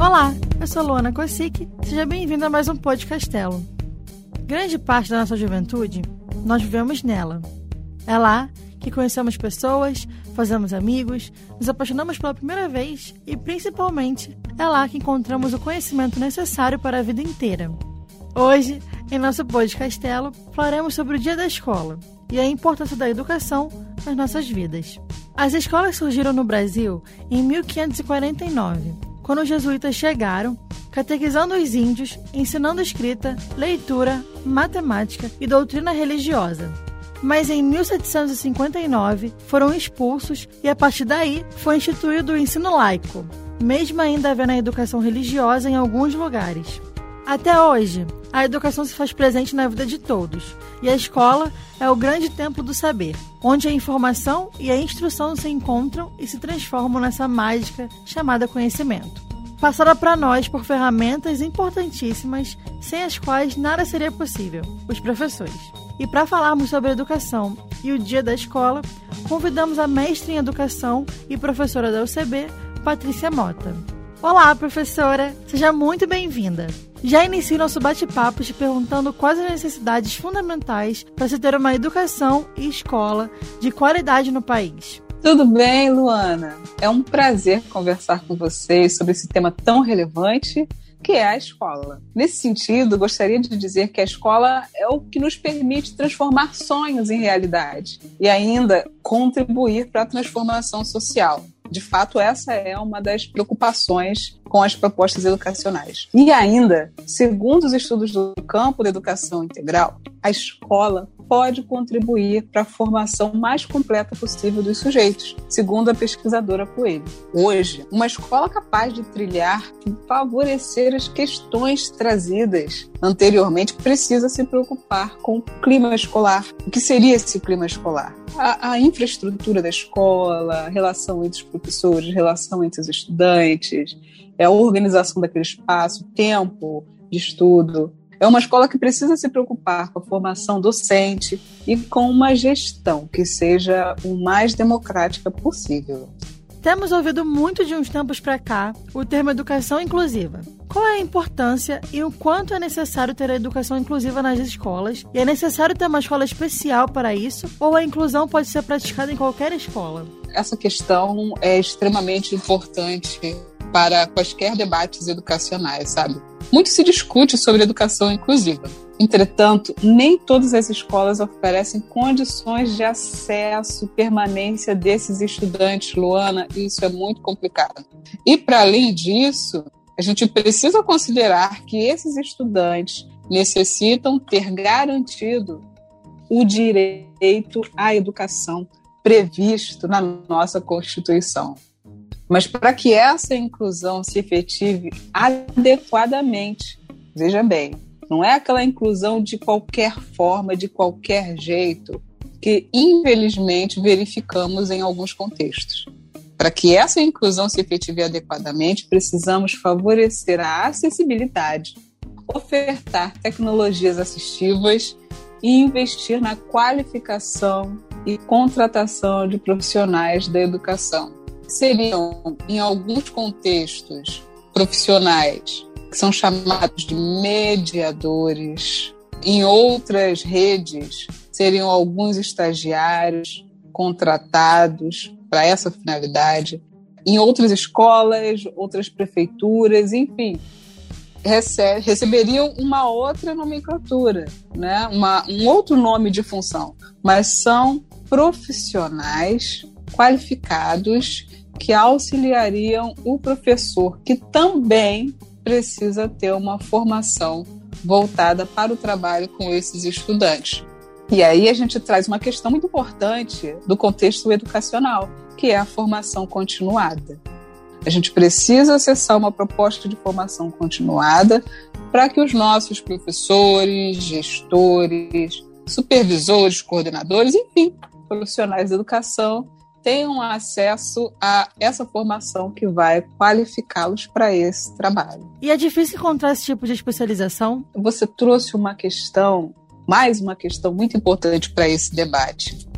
Olá, eu sou Luana Kosick, seja bem-vindo a mais um Podcastelo. Grande parte da nossa juventude nós vivemos nela. É lá que conhecemos pessoas, fazemos amigos, nos apaixonamos pela primeira vez e, principalmente, é lá que encontramos o conhecimento necessário para a vida inteira. Hoje, em nosso Podcastelo, falaremos sobre o Dia da Escola e a importância da educação nas nossas vidas. As escolas surgiram no Brasil em 1549 quando os jesuítas chegaram, catequizando os índios, ensinando escrita, leitura, matemática e doutrina religiosa. Mas em 1759 foram expulsos e a partir daí foi instituído o ensino laico, mesmo ainda havendo a educação religiosa em alguns lugares. Até hoje, a educação se faz presente na vida de todos, e a escola é o grande templo do saber, onde a informação e a instrução se encontram e se transformam nessa mágica chamada conhecimento. Passada para nós por ferramentas importantíssimas, sem as quais nada seria possível: os professores. E para falarmos sobre educação e o dia da escola, convidamos a mestre em educação e professora da UCB, Patrícia Mota. Olá, professora! Seja muito bem-vinda! Já inicio nosso bate-papo te perguntando quais as necessidades fundamentais para se ter uma educação e escola de qualidade no país. Tudo bem, Luana? É um prazer conversar com vocês sobre esse tema tão relevante que é a escola. Nesse sentido, gostaria de dizer que a escola é o que nos permite transformar sonhos em realidade e ainda contribuir para a transformação social. De fato, essa é uma das preocupações com as propostas educacionais. E ainda, segundo os estudos do campo da educação integral, a escola pode contribuir para a formação mais completa possível dos sujeitos, segundo a pesquisadora Coelho. Hoje, uma escola capaz de trilhar e favorecer as questões trazidas anteriormente precisa se preocupar com o clima escolar. O que seria esse clima escolar? A, a infraestrutura da escola, a relação entre os professores, a relação entre os estudantes, é a organização daquele espaço, tempo de estudo. É uma escola que precisa se preocupar com a formação docente e com uma gestão que seja o mais democrática possível. Temos ouvido muito de uns tempos para cá o termo educação inclusiva. Qual é a importância e o quanto é necessário ter a educação inclusiva nas escolas? E é necessário ter uma escola especial para isso? Ou a inclusão pode ser praticada em qualquer escola? Essa questão é extremamente importante para quaisquer debates educacionais, sabe? Muito se discute sobre educação inclusiva. Entretanto, nem todas as escolas oferecem condições de acesso e permanência desses estudantes, Luana, isso é muito complicado. E, para além disso, a gente precisa considerar que esses estudantes necessitam ter garantido o direito à educação previsto na nossa Constituição. Mas para que essa inclusão se efetive adequadamente, veja bem, não é aquela inclusão de qualquer forma, de qualquer jeito, que infelizmente verificamos em alguns contextos. Para que essa inclusão se efetive adequadamente, precisamos favorecer a acessibilidade, ofertar tecnologias assistivas e investir na qualificação e contratação de profissionais da educação seriam, em alguns contextos profissionais, que são chamados de mediadores, em outras redes, seriam alguns estagiários contratados para essa finalidade, em outras escolas, outras prefeituras, enfim, recebe, receberiam uma outra nomenclatura, né? uma, um outro nome de função, mas são profissionais qualificados que auxiliariam o professor, que também precisa ter uma formação voltada para o trabalho com esses estudantes. E aí a gente traz uma questão muito importante do contexto educacional, que é a formação continuada. A gente precisa acessar uma proposta de formação continuada para que os nossos professores, gestores, supervisores, coordenadores, enfim, profissionais de educação tenham acesso a essa formação que vai qualificá-los para esse trabalho. E é difícil encontrar esse tipo de especialização? Você trouxe uma questão, mais uma questão muito importante para esse debate.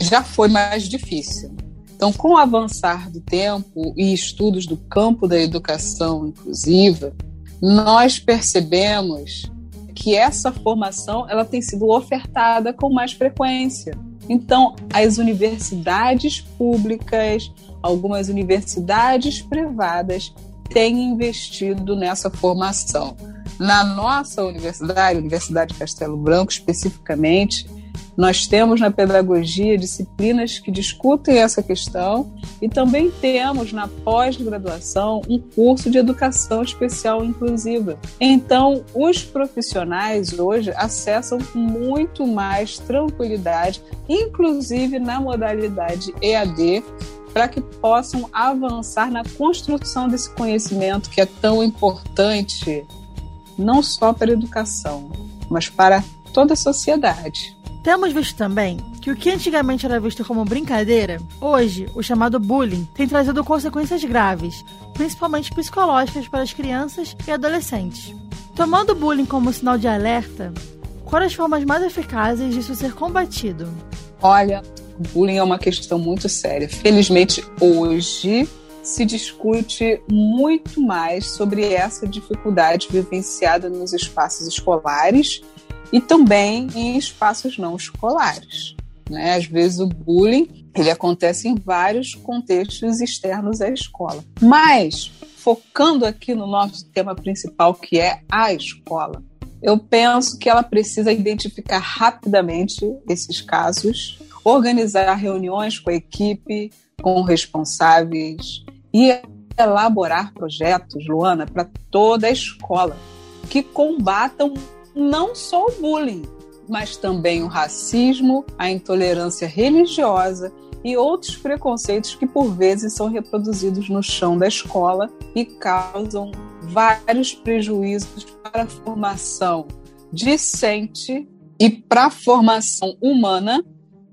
Já foi mais difícil. Então, com o avançar do tempo e estudos do campo da educação inclusiva, nós percebemos que essa formação ela tem sido ofertada com mais frequência. Então, as universidades públicas, algumas universidades privadas têm investido nessa formação. Na nossa universidade, Universidade Castelo Branco especificamente, nós temos na pedagogia disciplinas que discutem essa questão e também temos na pós-graduação um curso de educação especial inclusiva. Então, os profissionais hoje acessam com muito mais tranquilidade, inclusive na modalidade EAD, para que possam avançar na construção desse conhecimento que é tão importante, não só para a educação, mas para toda a sociedade. Temos visto também que o que antigamente era visto como brincadeira, hoje, o chamado bullying, tem trazido consequências graves, principalmente psicológicas para as crianças e adolescentes. Tomando o bullying como sinal de alerta, quais as formas mais eficazes disso ser combatido? Olha, bullying é uma questão muito séria. Felizmente, hoje se discute muito mais sobre essa dificuldade vivenciada nos espaços escolares e também em espaços não escolares. Né? Às vezes o bullying ele acontece em vários contextos externos à escola. Mas, focando aqui no nosso tema principal, que é a escola, eu penso que ela precisa identificar rapidamente esses casos, organizar reuniões com a equipe, com responsáveis e elaborar projetos, Luana, para toda a escola que combatam não só o bullying, mas também o racismo, a intolerância religiosa e outros preconceitos que por vezes são reproduzidos no chão da escola e causam vários prejuízos para a formação discente e para a formação humana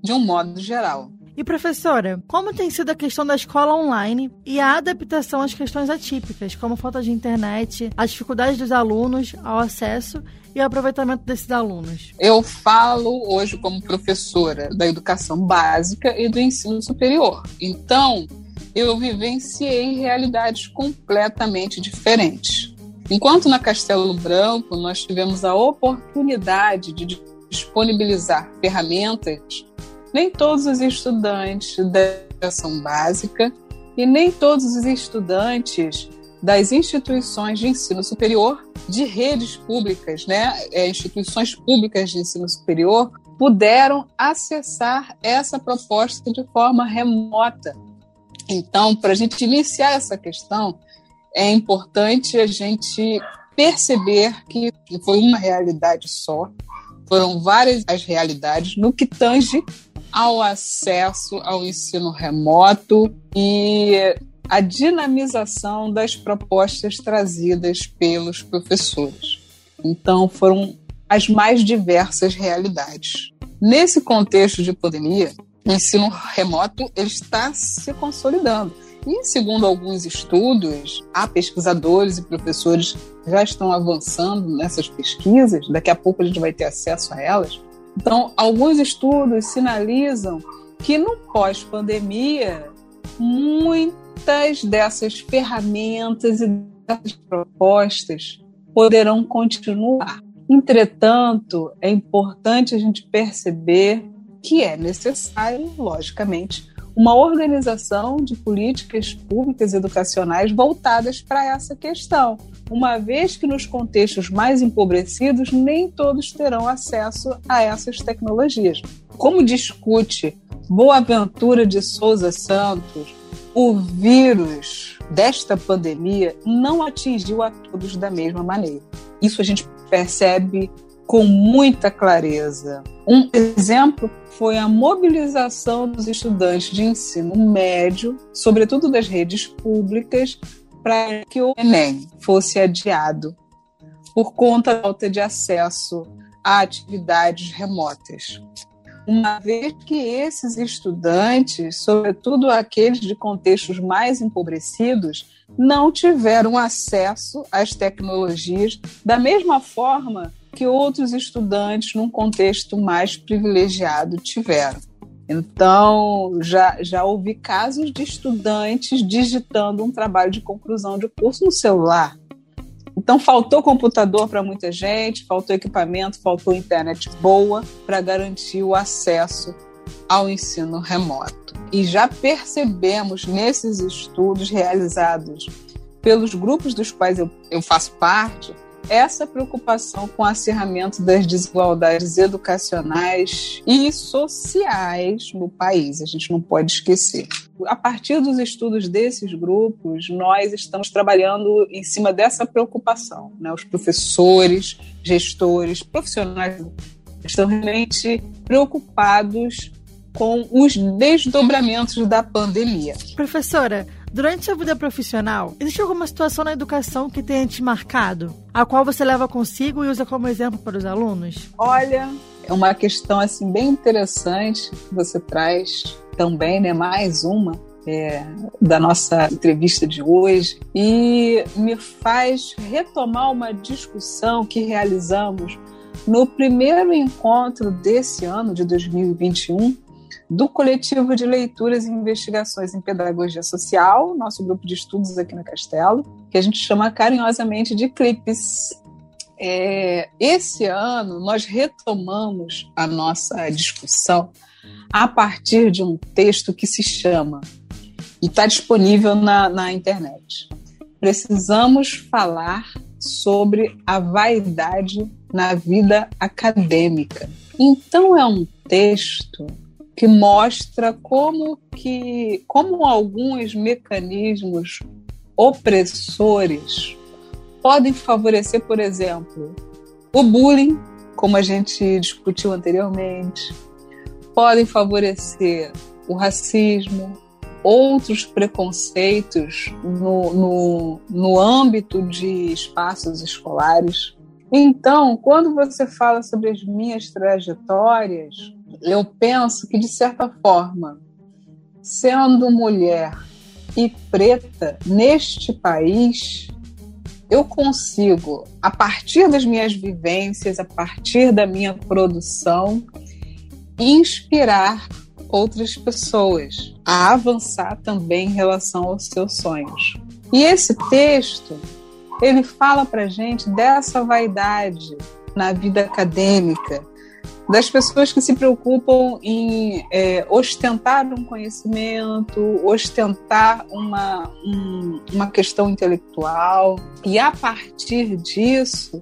de um modo geral. E professora, como tem sido a questão da escola online e a adaptação às questões atípicas, como falta de internet, as dificuldades dos alunos ao acesso e aproveitamento desses alunos? Eu falo hoje como professora da educação básica e do ensino superior. Então, eu vivenciei realidades completamente diferentes. Enquanto na Castelo Branco nós tivemos a oportunidade de disponibilizar ferramentas nem todos os estudantes da educação básica e nem todos os estudantes das instituições de ensino superior, de redes públicas, né, é, instituições públicas de ensino superior, puderam acessar essa proposta de forma remota. Então, para a gente iniciar essa questão, é importante a gente perceber que foi uma realidade só, foram várias as realidades no que tange ao acesso ao ensino remoto e a dinamização das propostas trazidas pelos professores. Então, foram as mais diversas realidades. Nesse contexto de pandemia, o ensino remoto ele está se consolidando. E, segundo alguns estudos, há pesquisadores e professores já estão avançando nessas pesquisas, daqui a pouco a gente vai ter acesso a elas, então, alguns estudos sinalizam que no pós-pandemia, muitas dessas ferramentas e dessas propostas poderão continuar. Entretanto, é importante a gente perceber que é necessário, logicamente, uma organização de políticas públicas educacionais voltadas para essa questão, uma vez que nos contextos mais empobrecidos nem todos terão acesso a essas tecnologias. Como discute Boaventura de Souza Santos, o vírus desta pandemia não atingiu a todos da mesma maneira. Isso a gente percebe com muita clareza. Um exemplo foi a mobilização dos estudantes de ensino médio, sobretudo das redes públicas, para que o Enem fosse adiado por conta da falta de acesso a atividades remotas. Uma vez que esses estudantes, sobretudo aqueles de contextos mais empobrecidos, não tiveram acesso às tecnologias da mesma forma que outros estudantes num contexto mais privilegiado tiveram. Então, já, já ouvi casos de estudantes digitando um trabalho de conclusão de curso no celular. Então, faltou computador para muita gente, faltou equipamento, faltou internet boa para garantir o acesso ao ensino remoto. E já percebemos nesses estudos realizados pelos grupos dos quais eu, eu faço parte essa preocupação com o acirramento das desigualdades educacionais e sociais no país. A gente não pode esquecer. A partir dos estudos desses grupos, nós estamos trabalhando em cima dessa preocupação. Né? Os professores, gestores, profissionais estão realmente preocupados com os desdobramentos da pandemia. Professora, Durante sua vida profissional, existe alguma situação na educação que tenha te marcado, a qual você leva consigo e usa como exemplo para os alunos? Olha, é uma questão assim bem interessante que você traz também, né? Mais uma. É, da nossa entrevista de hoje e me faz retomar uma discussão que realizamos no primeiro encontro desse ano de 2021 do coletivo de leituras e investigações em pedagogia social, nosso grupo de estudos aqui no Castelo, que a gente chama carinhosamente de CLIPS. É, esse ano nós retomamos a nossa discussão a partir de um texto que se chama e está disponível na, na internet. Precisamos falar sobre a vaidade na vida acadêmica. Então é um texto que mostra como que como alguns mecanismos opressores podem favorecer, por exemplo, o bullying, como a gente discutiu anteriormente, podem favorecer o racismo, outros preconceitos no, no, no âmbito de espaços escolares. Então, quando você fala sobre as minhas trajetórias, eu penso que, de certa forma, sendo mulher e preta neste país, eu consigo, a partir das minhas vivências, a partir da minha produção, inspirar outras pessoas a avançar também em relação aos seus sonhos. E esse texto, ele fala para gente dessa vaidade na vida acadêmica, das pessoas que se preocupam em é, ostentar um conhecimento, ostentar uma, um, uma questão intelectual e, a partir disso,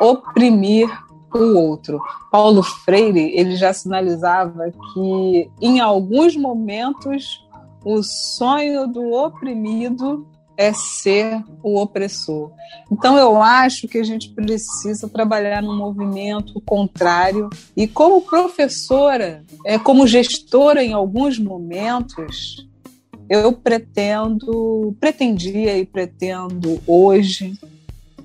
oprimir o outro. Paulo Freire ele já sinalizava que, em alguns momentos, o sonho do oprimido é ser o opressor. Então eu acho que a gente precisa trabalhar num movimento contrário e como professora, é como gestora em alguns momentos, eu pretendo, pretendia e pretendo hoje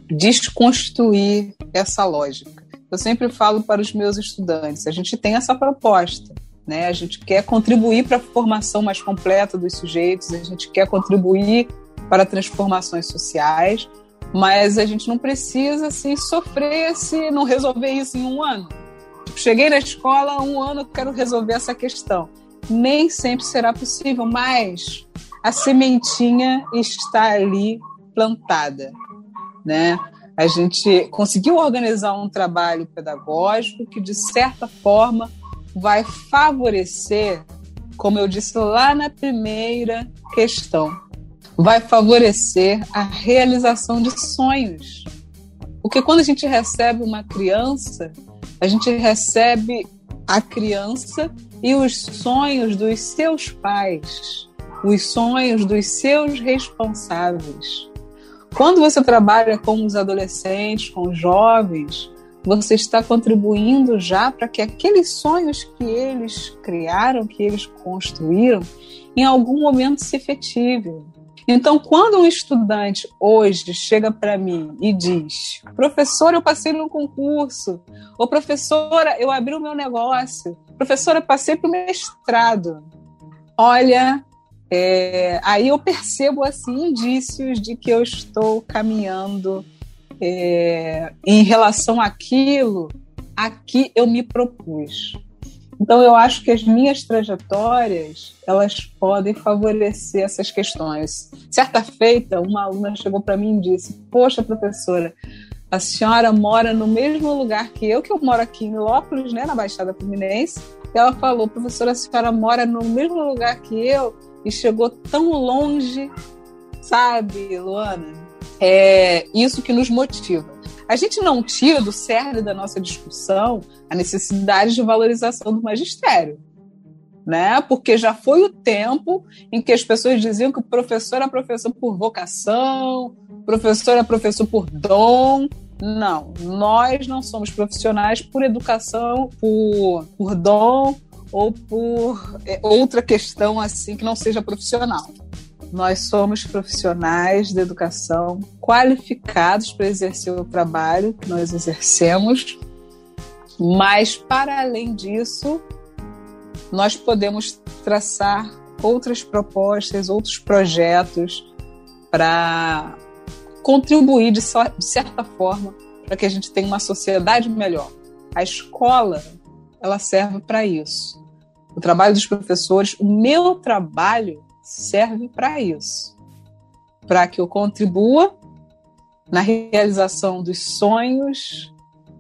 desconstruir essa lógica. Eu sempre falo para os meus estudantes, a gente tem essa proposta, né? A gente quer contribuir para a formação mais completa dos sujeitos, a gente quer contribuir para transformações sociais, mas a gente não precisa assim, sofrer se não resolver isso em um ano. Tipo, cheguei na escola, um ano quero resolver essa questão. Nem sempre será possível, mas a sementinha está ali plantada, né? A gente conseguiu organizar um trabalho pedagógico que, de certa forma, vai favorecer, como eu disse lá na primeira questão, vai favorecer a realização de sonhos. Porque quando a gente recebe uma criança, a gente recebe a criança e os sonhos dos seus pais, os sonhos dos seus responsáveis. Quando você trabalha com os adolescentes, com os jovens, você está contribuindo já para que aqueles sonhos que eles criaram, que eles construíram, em algum momento se efetivem. Então, quando um estudante hoje chega para mim e diz: professora, eu passei no concurso, ou professora, eu abri o meu negócio, professora, passei para o mestrado. Olha, é, aí eu percebo assim indícios de que eu estou caminhando é, em relação àquilo a que eu me propus. Então eu acho que as minhas trajetórias elas podem favorecer essas questões. Certa feita, uma aluna chegou para mim e disse: "Poxa, professora, a senhora mora no mesmo lugar que eu, que eu moro aqui em Lópolis, né, na Baixada Fluminense. E ela falou, professora, a senhora mora no mesmo lugar que eu e chegou tão longe, sabe, Luana? É isso que nos motiva. A gente não tira do cerne da nossa discussão a necessidade de valorização do magistério. Né? Porque já foi o tempo em que as pessoas diziam que o professor é professor por vocação, professor é professor por dom. Não, nós não somos profissionais por educação, por, por dom ou por é, outra questão assim que não seja profissional. Nós somos profissionais de educação qualificados para exercer o trabalho que nós exercemos, mas para além disso, nós podemos traçar outras propostas, outros projetos para contribuir de, de certa forma para que a gente tenha uma sociedade melhor. A escola, ela serve para isso. O trabalho dos professores, o meu trabalho serve para isso para que eu contribua na realização dos sonhos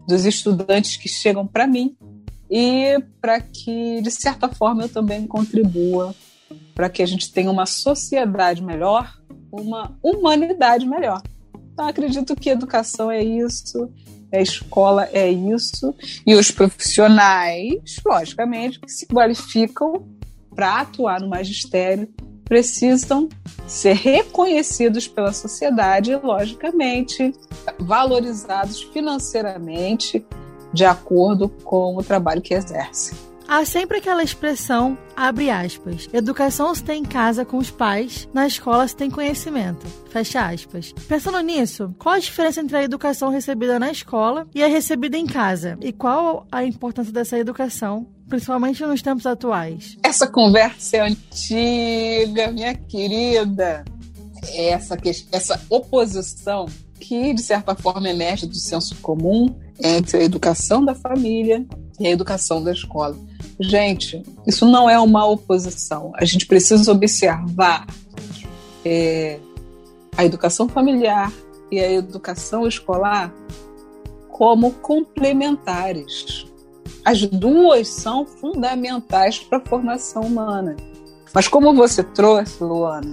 dos estudantes que chegam para mim e para que, de certa forma, eu também contribua para que a gente tenha uma sociedade melhor, uma humanidade melhor. Então, acredito que educação é isso, a escola é isso, e os profissionais, logicamente, que se qualificam para atuar no magistério precisam ser reconhecidos pela sociedade e, logicamente, valorizados financeiramente de acordo com o trabalho que exercem. Há sempre aquela expressão, abre aspas, educação se tem em casa com os pais, na escola se tem conhecimento, fecha aspas. Pensando nisso, qual a diferença entre a educação recebida na escola e a recebida em casa? E qual a importância dessa educação principalmente nos tempos atuais? Essa conversa é antiga, minha querida. Essa, essa oposição que, de certa forma, emerge do senso comum entre a educação da família e a educação da escola. Gente, isso não é uma oposição. A gente precisa observar é, a educação familiar e a educação escolar como complementares. As duas são fundamentais para a formação humana. Mas como você trouxe, Luana,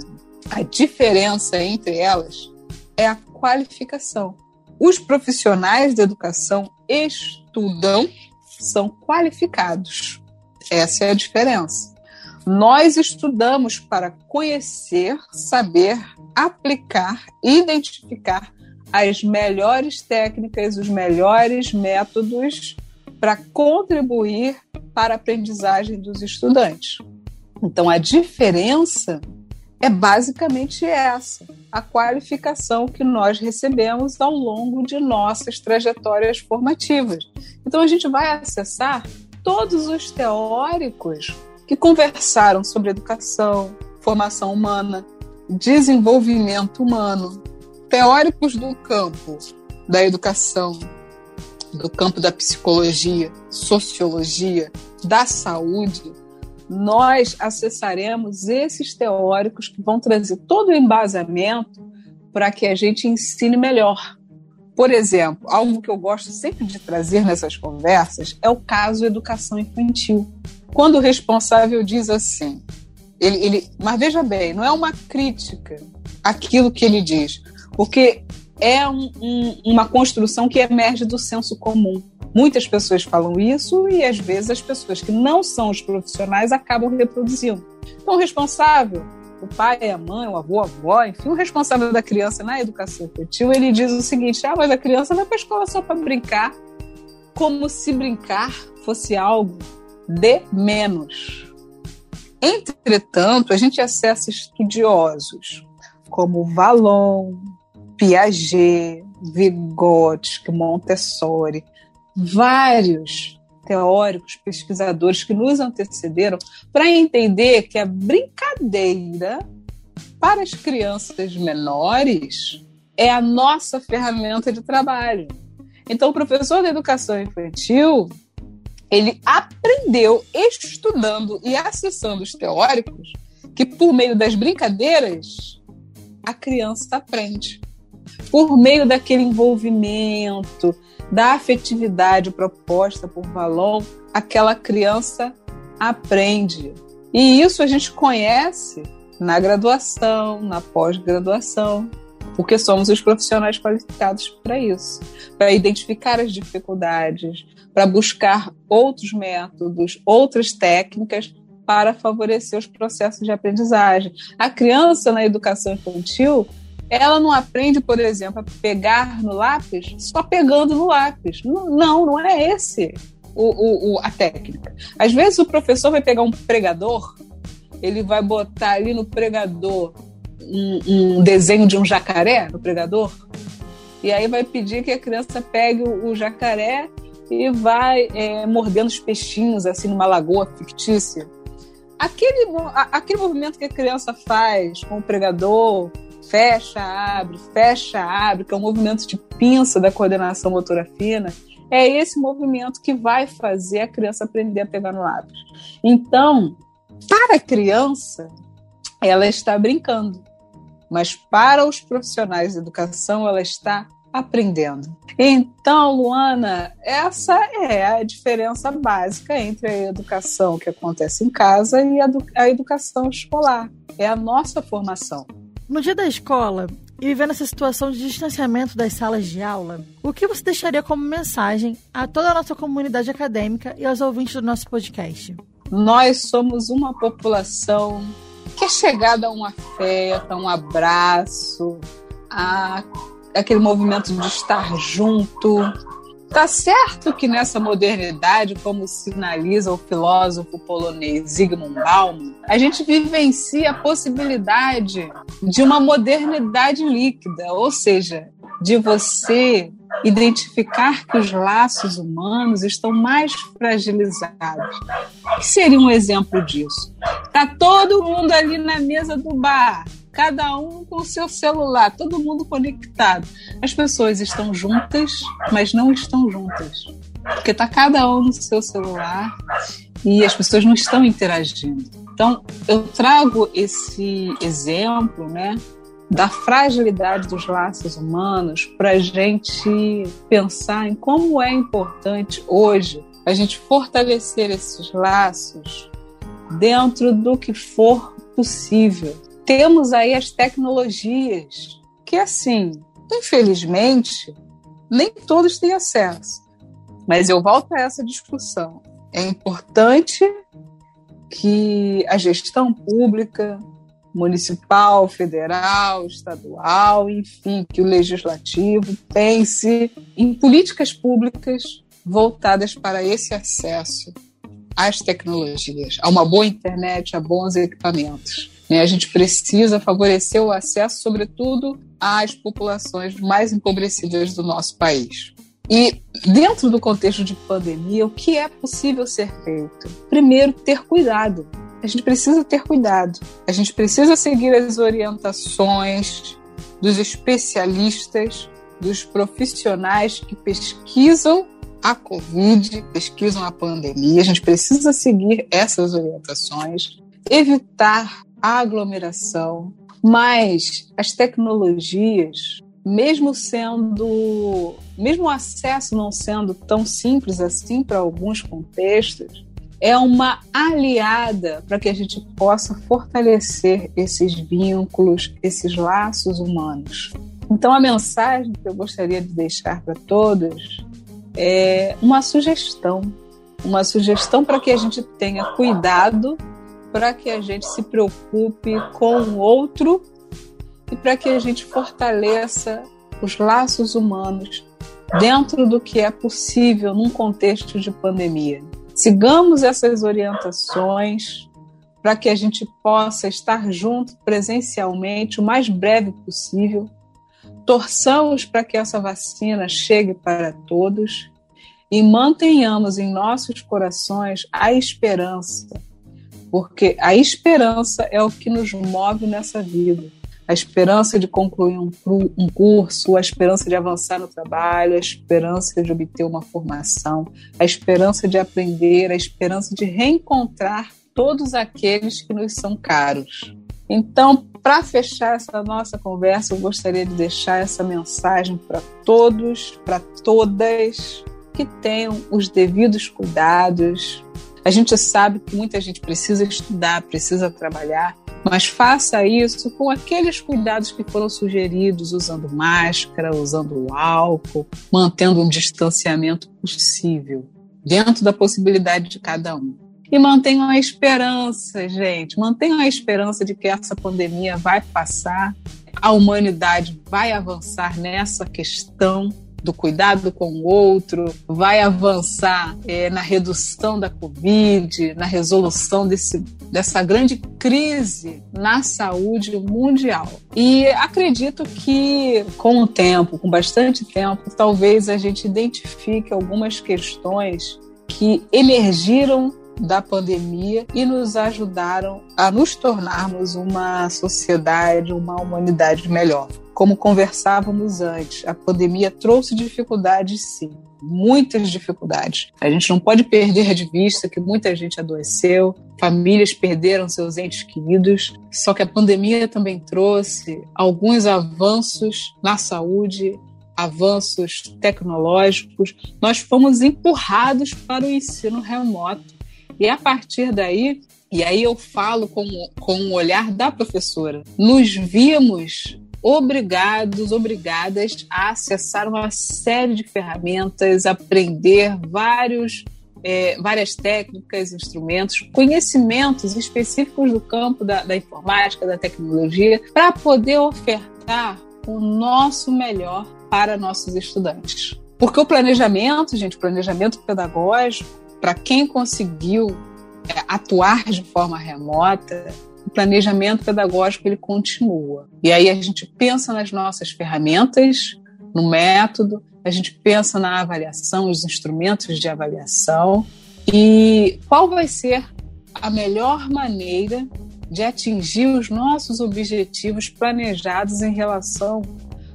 a diferença entre elas é a qualificação. Os profissionais da educação estudam, são qualificados. Essa é a diferença. Nós estudamos para conhecer, saber, aplicar, identificar as melhores técnicas, os melhores métodos para contribuir para a aprendizagem dos estudantes. Então, a diferença é basicamente essa: a qualificação que nós recebemos ao longo de nossas trajetórias formativas. Então, a gente vai acessar todos os teóricos que conversaram sobre educação, formação humana, desenvolvimento humano, teóricos do campo da educação, do campo da psicologia, sociologia, da saúde, nós acessaremos esses teóricos que vão trazer todo o embasamento para que a gente ensine melhor. Por exemplo, algo que eu gosto sempre de trazer nessas conversas é o caso educação infantil. Quando o responsável diz assim, ele, ele, mas veja bem, não é uma crítica aquilo que ele diz, porque é um, um, uma construção que emerge do senso comum. Muitas pessoas falam isso e às vezes as pessoas que não são os profissionais acabam reproduzindo. Então, o responsável, o pai, a mãe, o avô, a avó, enfim, o responsável da criança na educação infantil, ele diz o seguinte: ah, mas a criança vai para a escola só para brincar, como se brincar fosse algo de menos. Entretanto, a gente acessa estudiosos como Valon, Piaget, Vygotsky, Montessori, vários teóricos, pesquisadores que nos antecederam para entender que a brincadeira para as crianças menores é a nossa ferramenta de trabalho. Então, o professor da educação infantil ele aprendeu estudando e acessando os teóricos que por meio das brincadeiras a criança aprende. Por meio daquele envolvimento, da afetividade proposta por Valon, aquela criança aprende. E isso a gente conhece na graduação, na pós-graduação, porque somos os profissionais qualificados para isso, para identificar as dificuldades, para buscar outros métodos, outras técnicas para favorecer os processos de aprendizagem. A criança na educação infantil, ela não aprende, por exemplo, a pegar no lápis só pegando no lápis. Não, não é esse o, o, a técnica. Às vezes o professor vai pegar um pregador, ele vai botar ali no pregador um, um desenho de um jacaré no pregador, e aí vai pedir que a criança pegue o, o jacaré e vai é, mordendo os peixinhos assim numa lagoa fictícia. Aquele, aquele movimento que a criança faz com o pregador, fecha, abre, fecha, abre, que é um movimento de pinça da coordenação motora fina, é esse movimento que vai fazer a criança aprender a pegar no lápis. Então, para a criança, ela está brincando, mas para os profissionais de educação, ela está aprendendo. Então, Luana, essa é a diferença básica entre a educação que acontece em casa e a, educação escolar. É a nossa formação. No dia da escola, e vivendo essa situação de distanciamento das salas de aula, o que você deixaria como mensagem a toda a nossa comunidade acadêmica e aos ouvintes do nosso podcast? Nós somos uma população que é chegada a um afeto, a um abraço, a aquele movimento de estar junto, Tá certo que nessa modernidade, como sinaliza o filósofo polonês Zygmunt Bauman, a gente vivencia a possibilidade de uma modernidade líquida, ou seja, de você identificar que os laços humanos estão mais fragilizados. O que seria um exemplo disso? Tá todo mundo ali na mesa do bar, cada um com o seu celular, todo mundo conectado. As pessoas estão juntas, mas não estão juntas. Porque está cada um no seu celular e as pessoas não estão interagindo. Então, eu trago esse exemplo, né, da fragilidade dos laços humanos para a gente pensar em como é importante hoje a gente fortalecer esses laços dentro do que for possível temos aí as tecnologias, que assim, infelizmente, nem todos têm acesso. Mas eu volto a essa discussão. É importante que a gestão pública, municipal, federal, estadual, enfim, que o legislativo pense em políticas públicas voltadas para esse acesso às tecnologias, a uma boa internet, a bons equipamentos. Né? A gente precisa favorecer o acesso, sobretudo, às populações mais empobrecidas do nosso país. E dentro do contexto de pandemia, o que é possível ser feito? Primeiro, ter cuidado. A gente precisa ter cuidado. A gente precisa seguir as orientações dos especialistas, dos profissionais que pesquisam a Covid, pesquisam a pandemia. A gente precisa seguir essas orientações, evitar aglomeração, mas as tecnologias, mesmo sendo, mesmo o acesso não sendo tão simples assim para alguns contextos, é uma aliada para que a gente possa fortalecer esses vínculos, esses laços humanos. Então, a mensagem que eu gostaria de deixar para todos é uma sugestão, uma sugestão para que a gente tenha cuidado para que a gente se preocupe com o outro e para que a gente fortaleça os laços humanos dentro do que é possível num contexto de pandemia. Sigamos essas orientações para que a gente possa estar junto presencialmente o mais breve possível. Torçamos para que essa vacina chegue para todos e mantenhamos em nossos corações a esperança porque a esperança é o que nos move nessa vida. a esperança de concluir um, curso, a esperança de avançar no trabalho, a esperança de obter uma formação, a esperança de aprender, a esperança de reencontrar todos aqueles que nos são caros. Então, para fechar essa nossa conversa, eu gostaria de deixar essa mensagem para todos, para todas que tenham os devidos cuidados. A gente sabe que muita gente precisa estudar, precisa trabalhar, mas faça isso com aqueles cuidados que foram sugeridos, usando máscara, usando álcool, mantendo um distanciamento possível, dentro da possibilidade de cada um. E mantenham a esperança, gente. Mantenham a esperança de que essa pandemia vai passar, a humanidade vai avançar nessa questão do cuidado com o outro, vai avançar é, na redução da Covid, na resolução desse, dessa grande crise na saúde mundial. E acredito que, com o tempo, com bastante tempo, talvez a gente identifique algumas questões que emergiram da pandemia e nos ajudaram a nos tornarmos uma sociedade, uma humanidade melhor. Como conversávamos antes, a pandemia trouxe dificuldades, sim, muitas dificuldades. A gente não pode perder de vista que muita gente adoeceu, famílias perderam seus entes queridos, só que a pandemia também trouxe alguns avanços na saúde, avanços tecnológicos. Nós fomos empurrados para o ensino remoto e a partir daí, e aí eu falo com, com o olhar da professora, nos vimos obrigados, obrigadas a acessar uma série de ferramentas, aprender vários, é, várias técnicas, instrumentos, conhecimentos específicos do campo da, da informática, da tecnologia, para poder ofertar o nosso melhor para nossos estudantes. Porque o planejamento, gente, o planejamento pedagógico, para quem conseguiu é, atuar de forma remota, o planejamento pedagógico ele continua. E aí a gente pensa nas nossas ferramentas, no método, a gente pensa na avaliação, os instrumentos de avaliação e qual vai ser a melhor maneira de atingir os nossos objetivos planejados em relação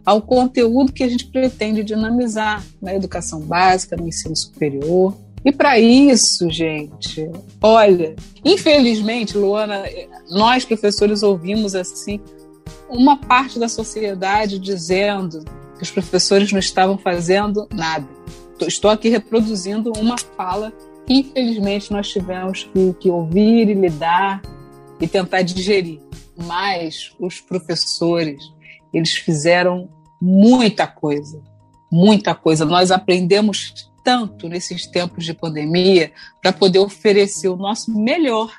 ao conteúdo que a gente pretende dinamizar na educação básica, no ensino superior. E para isso, gente, olha, infelizmente, Luana, nós professores ouvimos assim uma parte da sociedade dizendo que os professores não estavam fazendo nada. Estou aqui reproduzindo uma fala que infelizmente nós tivemos que, que ouvir e lidar e tentar digerir. Mas os professores, eles fizeram muita coisa, muita coisa. Nós aprendemos tanto nesses tempos de pandemia para poder oferecer o nosso melhor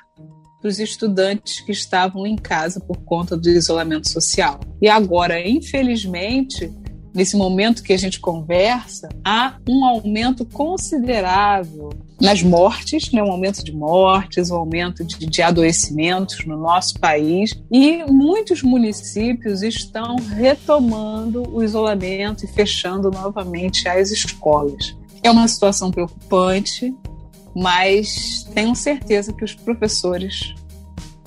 para os estudantes que estavam em casa por conta do isolamento social. E agora, infelizmente, nesse momento que a gente conversa, há um aumento considerável nas mortes, né, um aumento de mortes, um aumento de, de adoecimentos no nosso país, e muitos municípios estão retomando o isolamento e fechando novamente as escolas. É uma situação preocupante, mas tenho certeza que os professores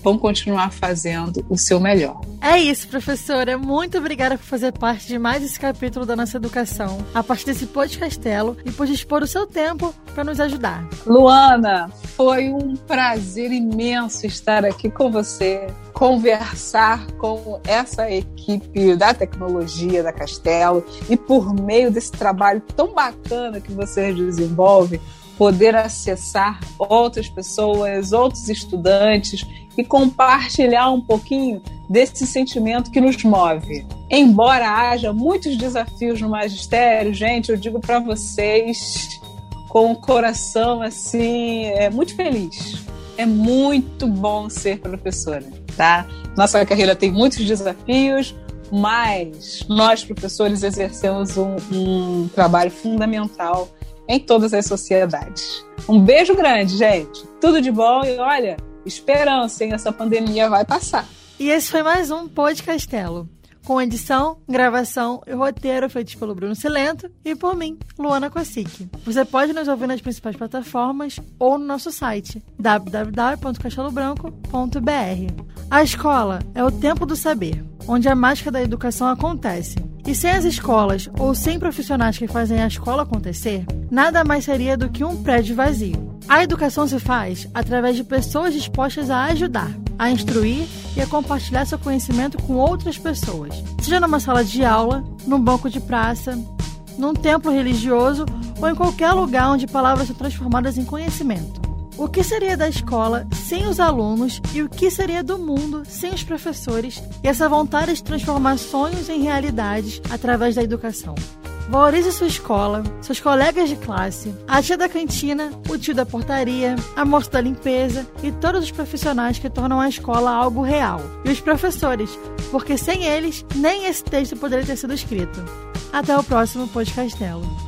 vão continuar fazendo o seu melhor. É isso, professora. Muito obrigada por fazer parte de mais esse capítulo da nossa educação, a partir desse podcastelo e por dispor o seu tempo para nos ajudar. Luana, foi um prazer imenso estar aqui com você, conversar com essa equipe da tecnologia da Castelo e por meio desse trabalho tão bacana que você desenvolve, poder acessar outras pessoas, outros estudantes e compartilhar um pouquinho desse sentimento que nos move. Embora haja muitos desafios no magistério, gente, eu digo para vocês com o coração assim, é muito feliz. É muito bom ser professora, tá? Nossa carreira tem muitos desafios, mas nós professores exercemos um, um trabalho fundamental em todas as sociedades. Um beijo grande, gente. Tudo de bom e olha, esperança, hein? Essa pandemia vai passar. E esse foi mais um Podcastelo. Com edição, gravação e roteiro feitos pelo Bruno Silento e por mim, Luana Kossik. Você pode nos ouvir nas principais plataformas ou no nosso site www.castelobranco.br. A escola é o tempo do saber. onde a mágica da educação acontece. E sem as escolas ou sem profissionais que fazem a escola acontecer, nada mais seria do que um prédio vazio. A educação se faz através de pessoas dispostas a ajudar, a instruir e a compartilhar seu conhecimento com outras pessoas, seja numa sala de aula, num banco de praça, num templo religioso ou em qualquer lugar onde palavras são transformadas em conhecimento. O que seria da escola sem os alunos e o que seria do mundo sem os professores e essa vontade de transformar sonhos em realidades através da educação? Valorize sua escola, seus colegas de classe, a tia da cantina, o tio da portaria, a moça da limpeza e todos os profissionais que tornam a escola algo real. E os professores, porque sem eles nem esse texto poderia ter sido escrito. Até o próximo Podcastelo.